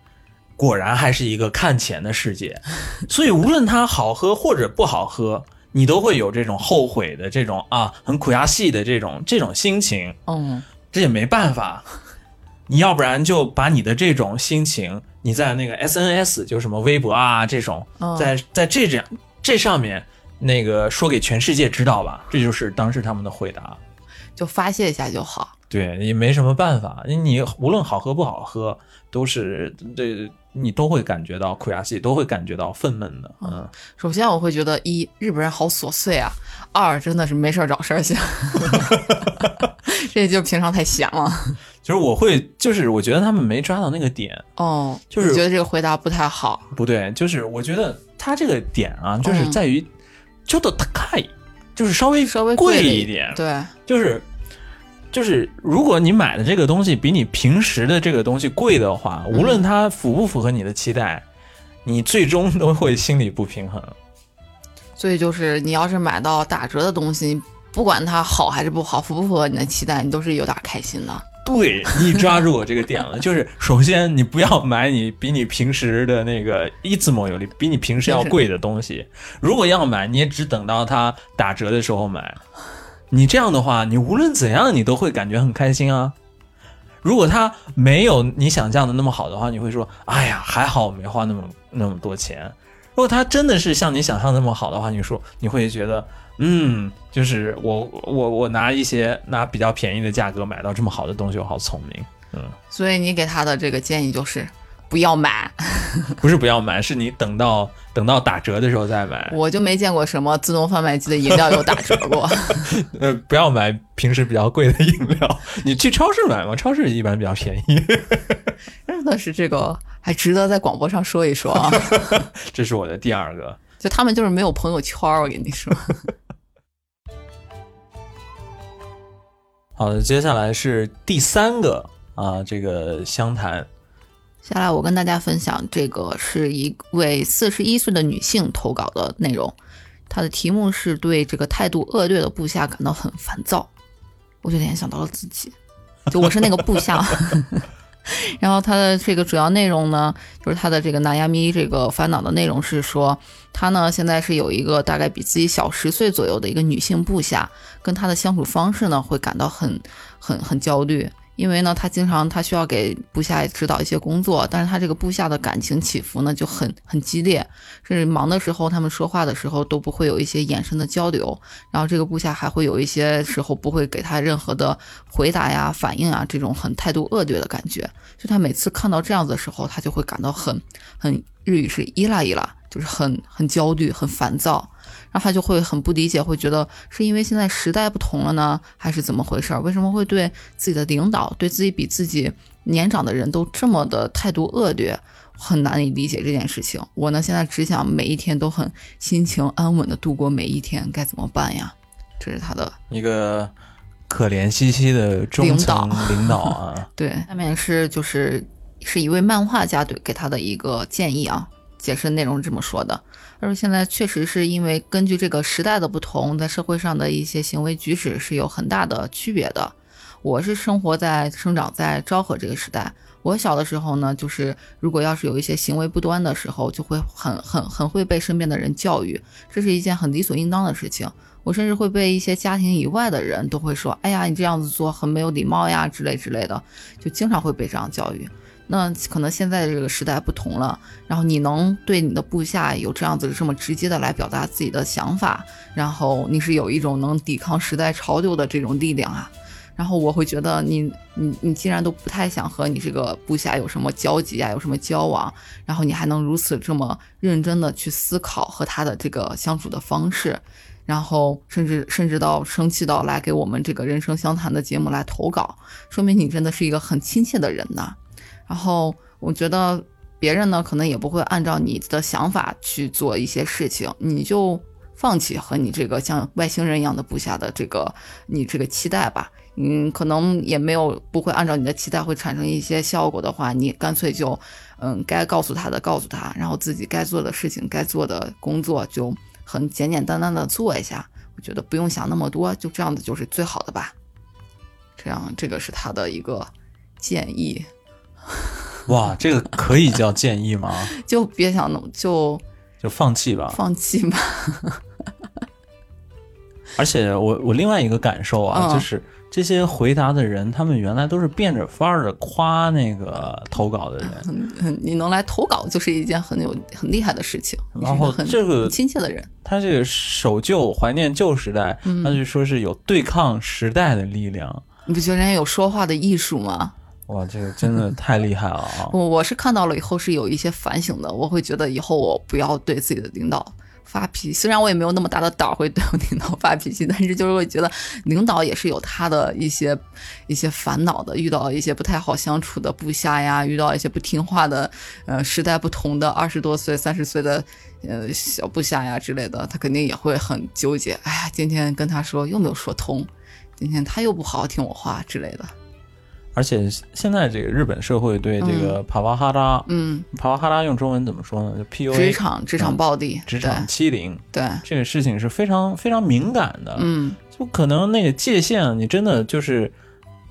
果然还是一个看钱的世界。所以无论它好喝或者不好喝，你都会有这种后悔的这种啊，很苦牙戏的这种这种心情。嗯。这也没办法，你要不然就把你的这种心情，你在那个 SNS 就什么微博啊这种，嗯在在这这这上面那个说给全世界知道吧。这就是当时他们的回答。就发泄一下就好。对，也没什么办法，你无论好喝不好喝，都是这你都会感觉到苦牙系，都会感觉到愤懑的。嗯，首先我会觉得一日本人好琐碎啊，二真的是没事儿找事儿去 这就平常太闲了。其 实我会，就是我觉得他们没抓到那个点，哦，就是你觉得这个回答不太好。不对，就是我觉得他这个点啊，就是嗯在于，就的太，就是稍微稍微贵一点，对，就是就是如果你买的这个东西比你平时的这个东西贵的话，无论它符不符合你的期待，你最终都会心里不平衡。所以就是你要是买到打折的东西，不管它好还是不好，符不符合你的期待，你都是有点开心的。对你抓住我这个点了，就是首先你不要买你比你平时的那个一字模有力，比你平时要贵的东西。如果要买，你也只等到它打折的时候买。你这样的话，你无论怎样，你都会感觉很开心啊。如果它没有你想象的那么好的话，你会说：“哎呀，还好我没花那么那么多钱。”如果它真的是像你想象那么好的话，你说你会觉得，嗯，就是我我我拿一些拿比较便宜的价格买到这么好的东西，我好聪明。嗯，所以你给他的这个建议就是不要买。不是不要买，是你等到等到打折的时候再买。我就没见过什么自动贩卖机的饮料有打折过。呃，不要买平时比较贵的饮料，你去超市买嘛，超市一般比较便宜。真的是这个还值得在广播上说一说啊！这是我的第二个。就他们就是没有朋友圈，我跟你说。好的，接下来是第三个啊，这个湘潭。下来我跟大家分享，这个是一位四十一岁的女性投稿的内容，她的题目是对这个态度恶劣的部下感到很烦躁，我就联想到了自己，就我是那个部下。然后她的这个主要内容呢，就是她的这个拿亚咪这个烦恼的内容是说，她呢现在是有一个大概比自己小十岁左右的一个女性部下，跟她的相处方式呢会感到很很很焦虑。因为呢，他经常他需要给部下指导一些工作，但是他这个部下的感情起伏呢就很很激烈，甚至忙的时候他们说话的时候都不会有一些眼神的交流，然后这个部下还会有一些时候不会给他任何的回答呀、反应啊，这种很态度恶劣的感觉。就他每次看到这样子的时候，他就会感到很很日语是依拉依拉，就是很很焦虑、很烦躁。然后他就会很不理解，会觉得是因为现在时代不同了呢，还是怎么回事儿？为什么会对自己的领导、对自己比自己年长的人都这么的态度恶劣？很难以理解这件事情。我呢，现在只想每一天都很心情安稳的度过每一天，该怎么办呀？这是他的一个可怜兮兮的中层领导啊。对，下面是就是是一位漫画家对给他的一个建议啊，解释内容是这么说的。他说：“现在确实是因为根据这个时代的不同，在社会上的一些行为举止是有很大的区别的。我是生活在、生长在昭和这个时代。我小的时候呢，就是如果要是有一些行为不端的时候，就会很、很、很会被身边的人教育，这是一件很理所应当的事情。我甚至会被一些家庭以外的人都会说：‘哎呀，你这样子做很没有礼貌呀’之类之类的，就经常会被这样教育。”那可能现在这个时代不同了，然后你能对你的部下有这样子这么直接的来表达自己的想法，然后你是有一种能抵抗时代潮流的这种力量啊。然后我会觉得你你你既然都不太想和你这个部下有什么交集啊，有什么交往，然后你还能如此这么认真的去思考和他的这个相处的方式，然后甚至甚至到生气到来给我们这个人生相谈的节目来投稿，说明你真的是一个很亲切的人呐。然后我觉得别人呢，可能也不会按照你的想法去做一些事情，你就放弃和你这个像外星人一样的部下的这个你这个期待吧。嗯，可能也没有不会按照你的期待会产生一些效果的话，你干脆就嗯该告诉他的告诉他，然后自己该做的事情、该做的工作就很简简单单的做一下。我觉得不用想那么多，就这样子就是最好的吧。这样，这个是他的一个建议。哇，这个可以叫建议吗？就别想弄，就就放弃吧，放弃吧。而且我我另外一个感受啊，嗯就是这些回答的人，他们原来都是变着法儿的夸那个投稿的人，嗯，你能来投稿就是一件很有很厉害的事情，然后很这个很亲切的人。他这个守旧怀念旧时代，他就说是有对抗时代的力量。你不觉得人家有说话的艺术吗？哇，这个真的 太厉害了啊！我我是看到了以后是有一些反省的，我会觉得以后我不要对自己的领导发脾气。虽然我也没有那么大的胆儿会对我领导发脾气，但是就是会觉得领导也是有他的一些一些烦恼的，遇到一些不太好相处的部下呀，遇到一些不听话的，呃，时代不同的二十多岁、三十岁的呃小部下呀之类的，他肯定也会很纠结。哎呀，今天跟他说又没有说通，今天他又不好好听我话之类的。而且现在这个日本社会对这个帕瓦哈拉，嗯，帕瓦哈拉用中文怎么说呢？就 PUA 职场职场暴力，嗯职场欺凌。对。对，这个事情是非常非常敏感的。嗯。就可能那个界限，你真的就是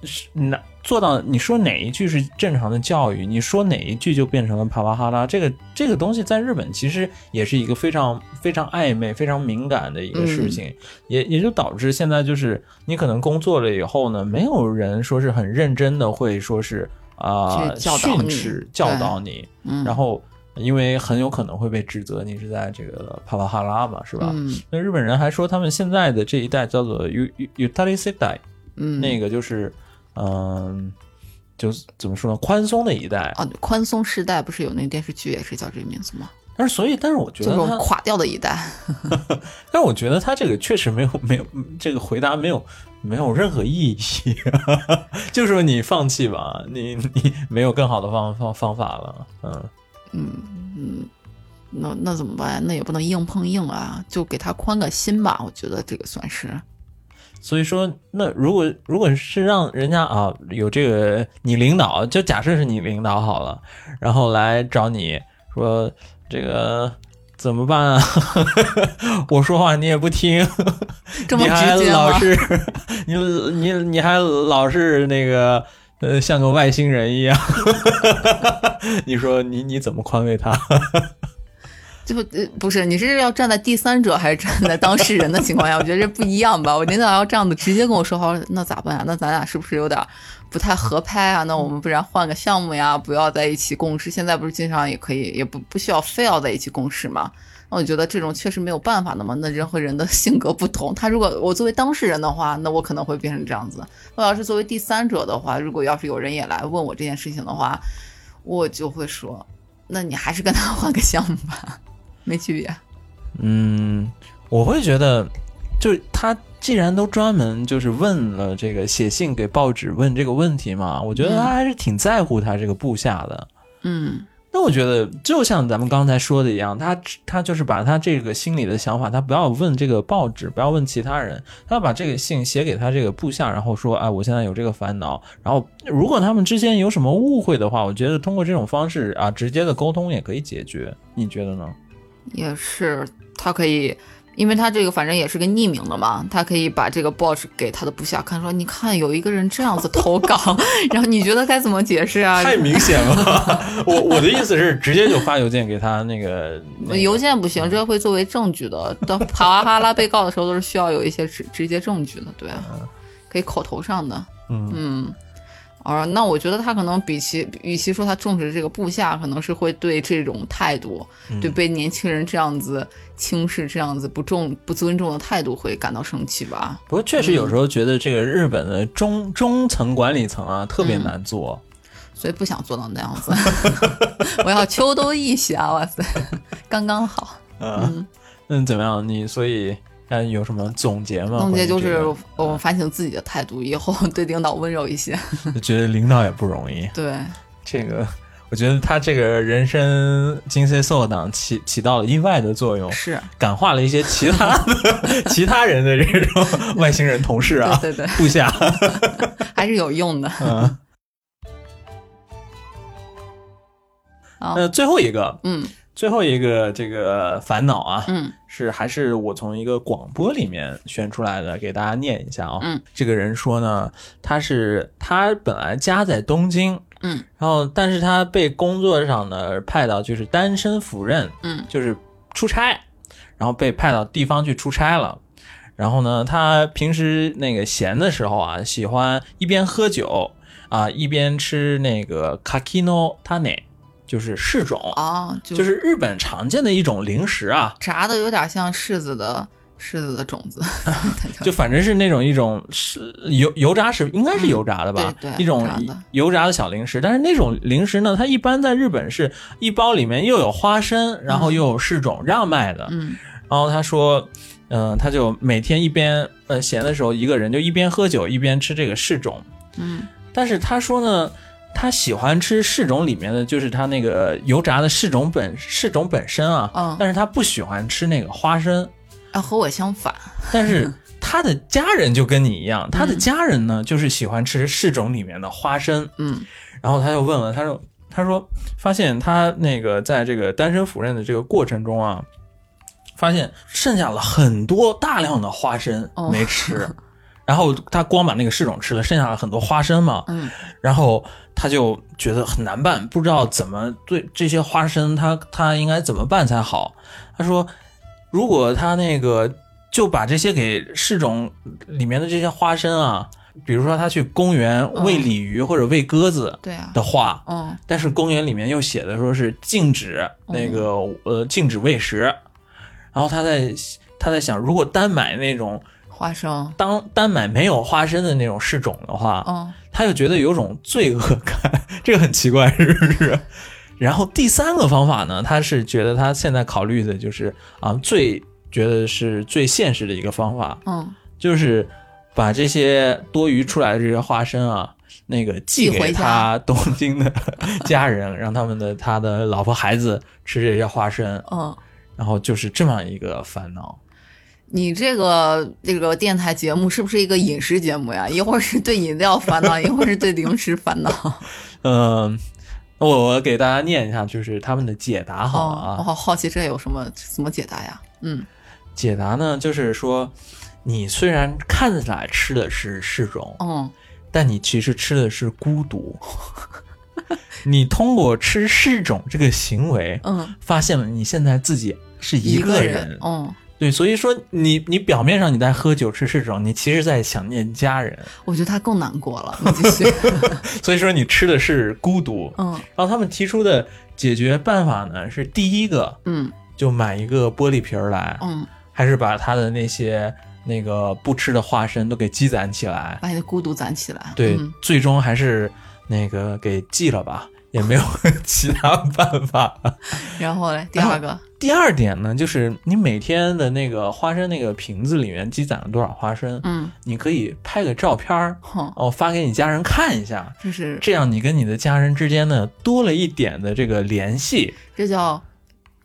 是哪做到你说哪一句是正常的教育，你说哪一句就变成了帕瓦哈拉。这个这个东西在日本其实也是一个非常非常暧昧、非常敏感的一个事情，也也就导致现在就是你可能工作了以后呢，没有人说是很认真的会说是啊、训斥教导你，嗯，然后。因为很有可能会被指责你是在这个帕瓦哈拉嘛，是吧？嗯那日本人还说他们现在的这一代叫做 u u utari s e d a i 嗯那个就是嗯、就是怎么说呢，宽松的一代。啊，宽松时代不是有那个电视剧也是叫这个名字吗？但是所以，但是我觉得垮掉的一代，但是我觉得他这个确实没有没有这个回答没有没有任何意义，就说你放弃吧，你你没有更好的方方方法了，嗯嗯嗯。那那怎么办？那也不能硬碰硬啊，就给他宽个心吧。我觉得这个算是，所以说，那如果如果是让人家啊有这个你领导，就假设是你领导好了，然后来找你说这个怎么办啊？我说话你也不听，这么你还直接吗？老是你你你还老是那个呃像个外星人一样，你说你你怎么宽慰他？就呃不是，你是要站在第三者还是站在当事人的情况下？我觉得这不一样吧。我领导要这样子直接跟我说话，那咋办啊？那咱俩是不是有点不太合拍啊？那我们不然换个项目呀，不要在一起共事。现在不是经常也可以，也不不需要非要在一起共事嘛。那我觉得这种确实没有办法的嘛。那人和人的 性格不同，他如果我作为当事人的话，那我可能会变成这样子。我要是作为第三者的话，如果要是有人也来问我这件事情的话，我就会说，那你还是跟他换个项目吧。没区别。嗯，我会觉得，就是他既然都专门就是问了这个写信给报纸问这个问题嘛，我觉得他还是挺在乎他这个部下的。嗯那我觉得就像咱们刚才说的一样，他他就是把他这个心里的想法，他不要问这个报纸，不要问其他人，他要把这个信写给他这个部下，然后说，哎，我现在有这个烦恼。然后如果他们之间有什么误会的话，我觉得通过这种方式啊，直接的沟通也可以解决。你觉得呢？也是，他可以，因为他这个反正也是个匿名的嘛，他可以把这个报纸给他的部下看，说你看有一个人这样子投稿，然后你觉得该怎么解释啊？太明显了。我我的意思是，直接就发邮件给他那个，那个邮件不行，这会作为证据的。到帕瓦哈拉被告的时候，都是需要有一些直直接证据的，对啊，可以口头上的。嗯嗯，啊，那我觉得他可能比其与其说他重视这个部下，可能是会对这种态度，对被年轻人这样子轻视、这样子不重不尊重的态度会感到生气吧？不过确实有时候觉得这个日本的中中层管理层啊特别难做。所以不想做到那样子。我要秋冬一啊，哇塞，刚刚好。嗯，嗯，怎么样？你所以看有什么总结吗？总结就是我反省自己的态度，以后对领导温柔一些。就 觉得领导也不容易。对，这个，我觉得他这个人生金 C 受党起起到了意外的作用，是，感化了一些其他的 其他人的这种外星人同事啊、对对对，部下。还是有用的。嗯，好那最后一个，嗯最后一个这个烦恼啊，嗯是还是我从一个广播里面选出来的，给大家念一下啊、嗯，这个人说呢，他是他本来家在东京，嗯，然后但是他被工作上呢派到就是单身赴任，嗯就是出差，然后被派到地方去出差了。然后呢，他平时那个闲的时候啊，喜欢一边喝酒啊，一边吃那个 kakino tane，就是柿种，哦，就就是日本常见的一种零食啊，炸的有点像柿子的柿子的种子，就反正是那种一种是油油炸食，应该是油炸的吧？嗯对对一种油炸的小零食。但是那种零食呢，它一般在日本是一包里面又有花生，然后又有柿种这样卖的。嗯然后他说，嗯、他就每天一边呃闲的时候，一个人就一边喝酒一边吃这个柿种。嗯但是他说呢，他喜欢吃柿种里面的就是他那个油炸的柿种本柿种本身啊，嗯。但是他不喜欢吃那个花生。啊，和我相反，但是他的家人就跟你一样，他的家人呢就是喜欢吃柿种里面的花生，嗯。然后他就问了，他说他说发现他那个在这个单身赴任的这个过程中啊，发现剩下了很多大量的花生哦。没吃。然后他光把那个柿种吃了，剩下了很多花生嘛，嗯。然后他就觉得很难办，不知道怎么对这些花生他他应该怎么办才好。他说，如果他那个就把这些给柿种里面的这些花生啊，比如说他去公园喂鲤鱼或者喂鸽子对啊，的话，嗯但是公园里面又写的说是禁止那个、呃禁止喂食，然后他在他在想，如果单买那种花生，当单买没有花生的那种试种的话，嗯他就觉得有种罪恶感，这个很奇怪，是不是？然后第三个方法呢，他是觉得他现在考虑的就是啊，最觉得是最现实的一个方法，嗯就是把这些多余出来的这些花生啊，那个寄给他 东京的家人，让他们的他的老婆孩子吃这些花生，嗯。然后就是这么一个烦恼。你这个这个电台节目是不是一个饮食节目呀？一会儿是对饮料烦恼，一会儿是对零食烦恼。嗯，我我给大家念一下，就是他们的解答好了啊。哦，我好好奇这有什么怎么解答呀？嗯解答呢，就是说，你虽然看起来吃的是柿种，嗯但你其实吃的是孤独。你通过吃柿种这个行为，嗯，发现了你现在自己是一个人。嗯，对，所以说你你表面上你在喝酒吃柿种，你其实在想念家人。我觉得他更难过了。你继续。所以说你吃的是孤独。嗯然后他们提出的解决办法呢，是第一个嗯就买一个玻璃瓶儿来，嗯，还是把他的那些那个不吃的化身都给积攒起来。把你的孤独攒起来。对，嗯最终还是那个给寄了吧，也没有 其他办法。然后嘞，第二个，第二点呢，就是你每天的那个花生那个瓶子里面积攒了多少花生，嗯，你可以拍个照片儿，哦，发给你家人看一下，就是这样你跟你的家人之间呢多了一点的这个联系。这叫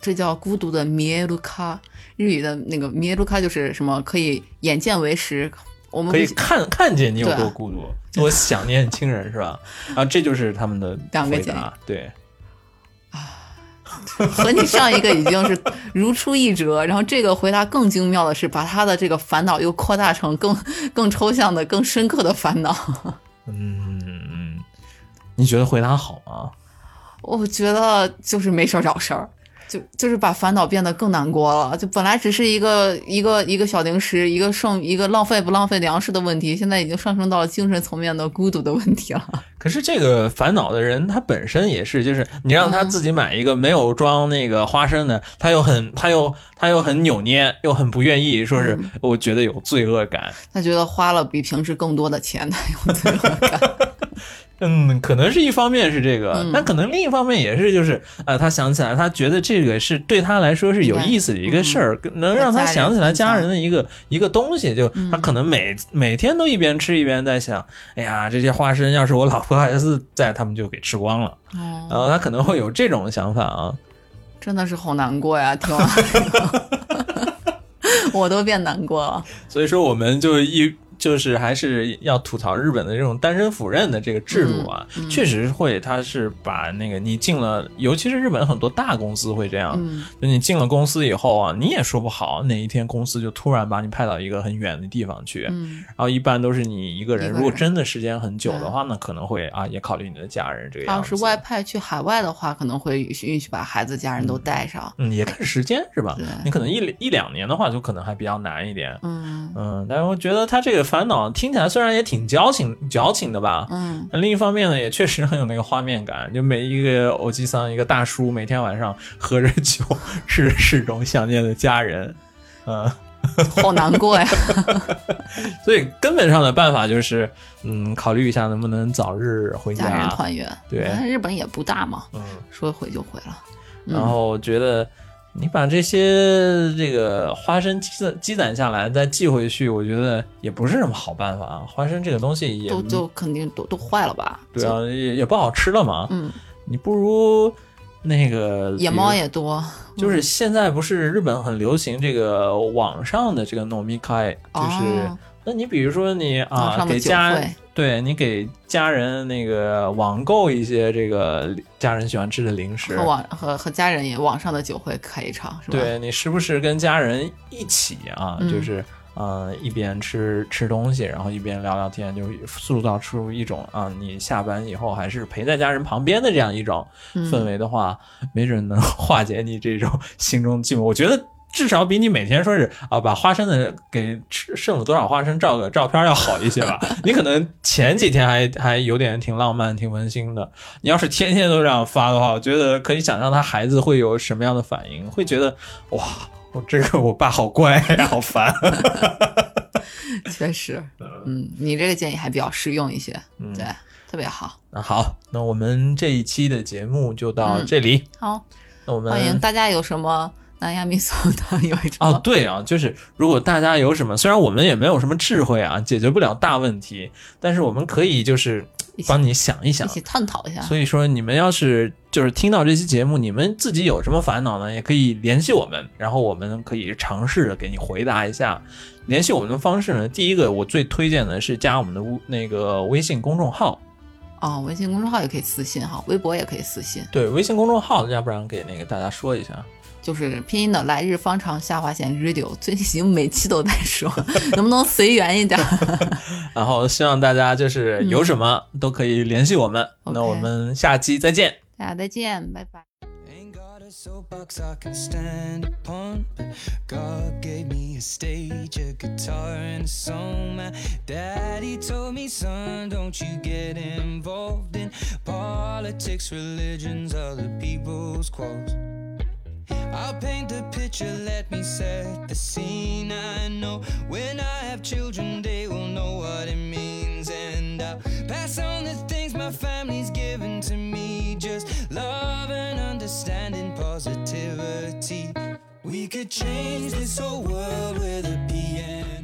这叫孤独的米卢卡，日语的那个米卢卡就是什么可以眼见为实。我们可以看看见你有多孤独，多想念亲人是吧？啊，这就是他们的两个。对，和你上一个已经是如出一辙，然后这个回答更精妙的是把他的这个烦恼又扩大成更更抽象的、更深刻的烦恼。嗯，你觉得回答好吗？我觉得就是没事儿找事儿，就就是把烦恼变得更难过了。就本来只是一个一个一个小零食，一个剩一个浪费不浪费粮食的问题，现在已经上升到了精神层面的孤独的问题了。可是这个烦恼的人，他本身也是，就是你让他自己买一个没有装那个花生的，他又很他又他又很扭捏，又很不愿意，说是我觉得有罪恶感。他觉得花了比平时更多的钱，他有罪恶感。嗯，可能是一方面是这个，嗯但可能另一方面也是，就是呃，他想起来，他觉得这个是对他来说是有意思的一个事儿，能让他想起来家人的一个一个东西。就他可能每每天都一边吃一边在想，哎呀，这些花生要是我老婆孩子在，他们就给吃光了。哦，然后他可能会有这种想法啊。真的是好难过呀！听完，我都变难过了。所以说，我们就一就是还是要吐槽日本的这种单身赴任的这个制度啊，嗯确实会，他是把那个你进了，尤其是日本很多大公司会这样，嗯就你进了公司以后啊，你也说不好哪一天公司就突然把你派到一个很远的地方去，嗯，然后一般都是你一个人。如果真的时间很久的话呢，可能会啊也考虑你的家人这个样子。他要是外派去海外的话，可能会允许把孩子、家人都带上。嗯，也看时间是吧？你可能一一两年的话，就可能还比较难一点。嗯嗯，但是我觉得他这个烦恼听起来虽然也挺矫情矫情的吧，嗯，那另一方面呢，也确实很有那个画面感。就每一个欧吉桑，一个大叔，每天晚上喝着酒，吃着是种想念的家人，嗯，好难过呀。所以根本上的办法就是，嗯，考虑一下能不能早日回家家人。团圆。对日本也不大嘛，嗯，说回就回了。然后我觉得你把这些这个花生积攒积攒下来，再寄回去，我觉得也不是什么好办法啊。花生这个东西也都都肯定都都坏了吧？对啊，也也不好吃了嘛。嗯，你不如那个野猫也多，就是现在不是日本很流行这个网上的这个 nomikai，就是、哦那你比如说你啊给家会对你给家人那个网购一些这个家人喜欢吃的零食和，网和和家人也网上的酒会开一场是吧？，对你时不时跟家人一起啊，嗯就是。呃，一边吃吃东西，然后一边聊聊天，就塑造出一种啊，你下班以后还是陪在家人旁边的这样一种嗯氛围的话，没准能 化解你这种心中寂寞。我觉得至少比你每天说是啊，把花生的给吃剩了多少花生照个照片要好一些吧。你可能前几天还还有点挺浪漫、挺温馨的，你要是天天都这样发的话，我觉得可以想象他孩子会有什么样的反应，会觉得哇。我这个我爸好乖，好烦。确实，嗯，你这个建议还比较实用一些，嗯对，特别好。那好，那我们这一期的节目就到嗯这里。好，那我们欢迎大家有什么南亚米索的有一种哦，对啊，就是如果大家有什么，虽然我们也没有什么智慧啊，解决不了大问题，但是我们可以就是帮你想一想。一起探讨一下。所以说，你们要是就是听到这期节目，你们自己有什么烦恼呢，也可以联系我们，然后我们可以尝试着给你回答一下。联系我们的方式呢，第一个我最推荐的是加我们的那个微信公众号，哦，微信公众号也可以私信哈，微博也可以私信，对，微信公众号，要不然给那个大家说一下。就是拼音的来日方长下划线 radio，最近每期都在说，能不能随缘一点？然后希望大家就是有什么都可以联系我们。嗯那我们下期再见。大家再见，拜拜。Ain't got a soapbox I can stand upon. But God gave me a stage, a guitar, and a song. My daddy told me, son, don't you get involved in politics, religions, other people's quarrels. I'll paint the picture, let me set the scene. I know when I have children, they will know what it means. And I'll pass on the things my family's given to me just love and understanding, positivity. We could change this whole world with a piano.